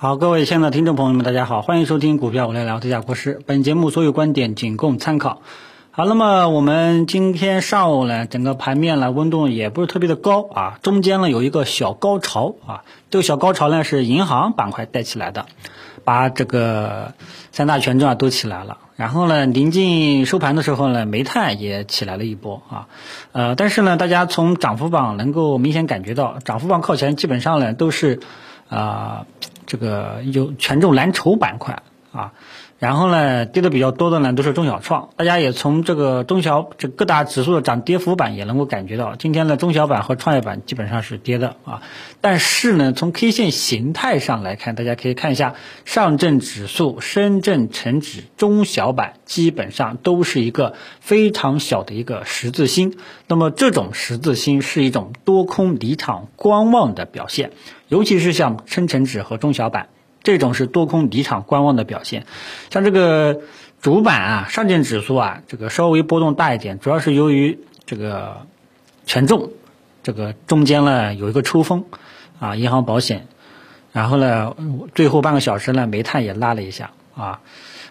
好，各位亲爱的听众朋友们，大家好，欢迎收听股票我来聊，这家国师。本节目所有观点仅供参考。好，那么我们今天上午呢，整个盘面呢温度也不是特别的高啊，中间呢有一个小高潮啊，这个小高潮呢是银行板块带起来的，把这个三大权重啊都起来了。然后呢，临近收盘的时候呢，煤炭也起来了一波啊，呃，但是呢，大家从涨幅榜能够明显感觉到，涨幅榜靠前基本上呢都是啊这个有权重蓝筹板块啊。然后呢，跌的比较多的呢都是中小创，大家也从这个中小这各大指数的涨跌幅板也能够感觉到，今天的中小板和创业板基本上是跌的啊。但是呢，从 K 线形态上来看，大家可以看一下上证指数、深圳成指、中小板基本上都是一个非常小的一个十字星。那么这种十字星是一种多空离场观望的表现，尤其是像深成指和中小板。这种是多空离场观望的表现，像这个主板啊，上证指数啊，这个稍微波动大一点，主要是由于这个权重，这个中间呢有一个抽风啊，银行保险，然后呢最后半个小时呢煤炭也拉了一下啊，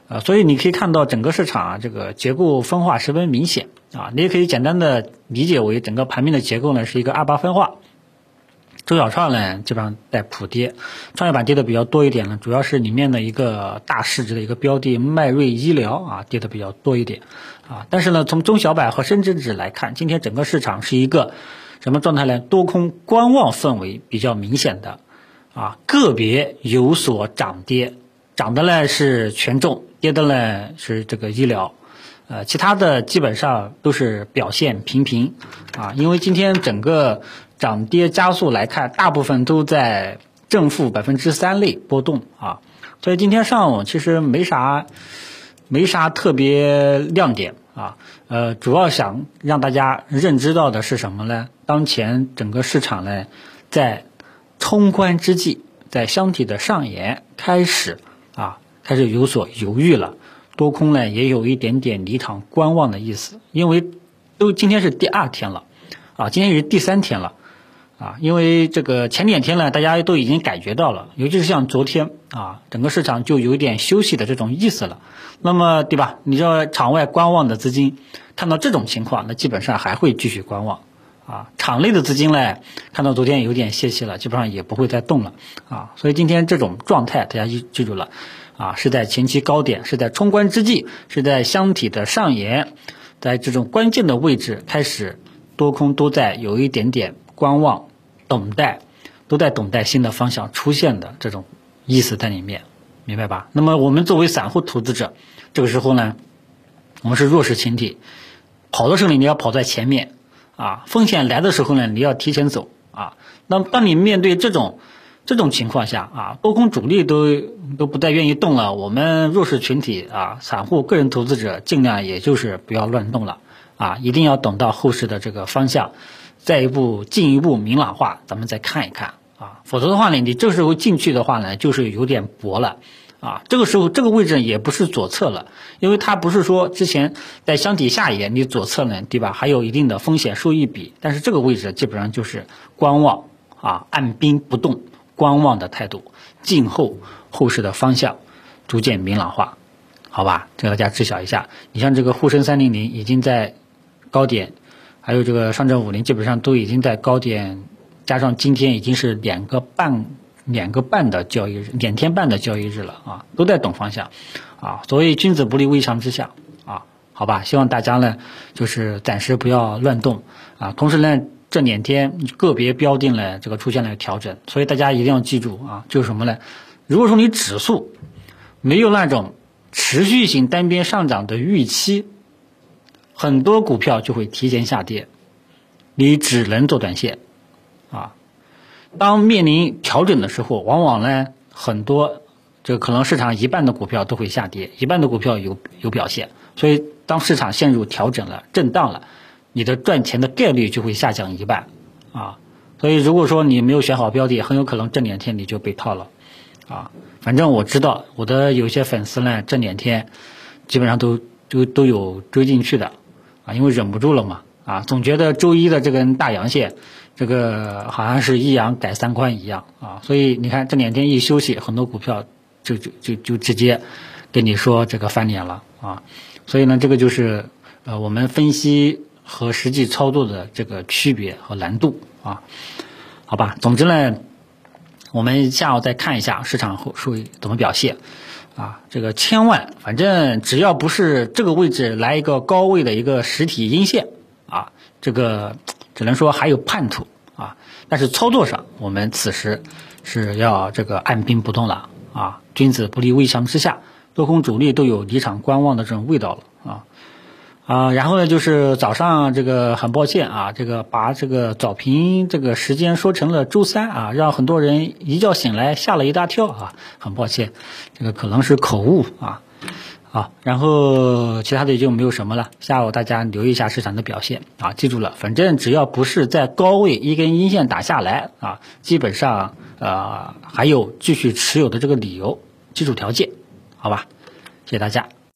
啊，所以你可以看到整个市场啊这个结构分化十分明显啊，你也可以简单的理解为整个盘面的结构呢是一个二八分化。周小创呢，基本上在普跌，创业板跌的比较多一点呢，主要是里面的一个大市值的一个标的迈瑞医疗啊，跌的比较多一点，啊，但是呢，从中小板和深圳指来看，今天整个市场是一个什么状态呢？多空观望氛围比较明显的，啊，个别有所涨跌，涨的呢是权重，跌的呢是这个医疗，呃，其他的基本上都是表现平平，啊，因为今天整个。涨跌加速来看，大部分都在正负百分之三类波动啊，所以今天上午其实没啥没啥特别亮点啊，呃，主要想让大家认知到的是什么呢？当前整个市场呢，在冲关之际，在箱体的上沿开始啊，开始有所犹豫了，多空呢也有一点点离场观望的意思，因为都今天是第二天了啊，今天是第三天了。啊，因为这个前两天呢，大家都已经感觉到了，尤其是像昨天啊，整个市场就有点休息的这种意思了。那么，对吧？你知道场外观望的资金看到这种情况，那基本上还会继续观望。啊，场内的资金呢，看到昨天有点泄气了，基本上也不会再动了。啊，所以今天这种状态，大家记记住了，啊，是在前期高点，是在冲关之际，是在箱体的上沿，在这种关键的位置开始，多空都在有一点点观望。等待，都在等待新的方向出现的这种意思在里面，明白吧？那么我们作为散户投资者，这个时候呢，我们是弱势群体，跑的时候你要跑在前面啊，风险来的时候呢，你要提前走啊。那当你面对这种这种情况下啊，多空主力都都不再愿意动了，我们弱势群体啊，散户个人投资者尽量也就是不要乱动了啊，一定要等到后市的这个方向。再一步进一步明朗化，咱们再看一看啊，否则的话呢，你这时候进去的话呢，就是有点薄了啊。这个时候这个位置也不是左侧了，因为它不是说之前在箱体下沿，你左侧呢，对吧？还有一定的风险收益比，但是这个位置基本上就是观望啊，按兵不动，观望的态度，静候后市的方向逐渐明朗化，好吧？这个大家知晓一下。你像这个沪深三零零已经在高点。还有这个上证五零基本上都已经在高点，加上今天已经是两个半两个半的交易日，两天半的交易日了啊，都在等方向，啊，所谓君子不立危墙之下啊，好吧，希望大家呢就是暂时不要乱动啊，同时呢这两天个别标定了这个出现了调整，所以大家一定要记住啊，就是什么呢？如果说你指数没有那种持续性单边上涨的预期。很多股票就会提前下跌，你只能做短线，啊，当面临调整的时候，往往呢很多这可能市场一半的股票都会下跌，一半的股票有有表现，所以当市场陷入调整了、震荡了，你的赚钱的概率就会下降一半，啊，所以如果说你没有选好标的，很有可能这两天你就被套了，啊，反正我知道我的有些粉丝呢，这两天基本上都都都有追进去的。啊，因为忍不住了嘛，啊，总觉得周一的这根大阳线这个好像是一阳改三观一样啊，所以你看这两天一休息，很多股票就就就就直接跟你说这个翻脸了啊，所以呢，这个就是呃我们分析和实际操作的这个区别和难度啊，好吧，总之呢，我们下午再看一下市场后会怎么表现啊，这个千万反正只要不是这个位置来一个高位的一个实体阴线啊，这个。只能说还有叛徒啊，但是操作上我们此时是要这个按兵不动了啊，君子不立危墙之下，多空主力都有离场观望的这种味道了啊啊，然后呢就是早上这个很抱歉啊，这个把这个早评这个时间说成了周三啊，让很多人一觉醒来吓了一大跳啊，很抱歉，这个可能是口误啊。啊，然后其他的也就没有什么了。下午大家留意一下市场的表现啊，记住了，反正只要不是在高位一根阴线打下来啊，基本上呃还有继续持有的这个理由，基础条件，好吧？谢谢大家。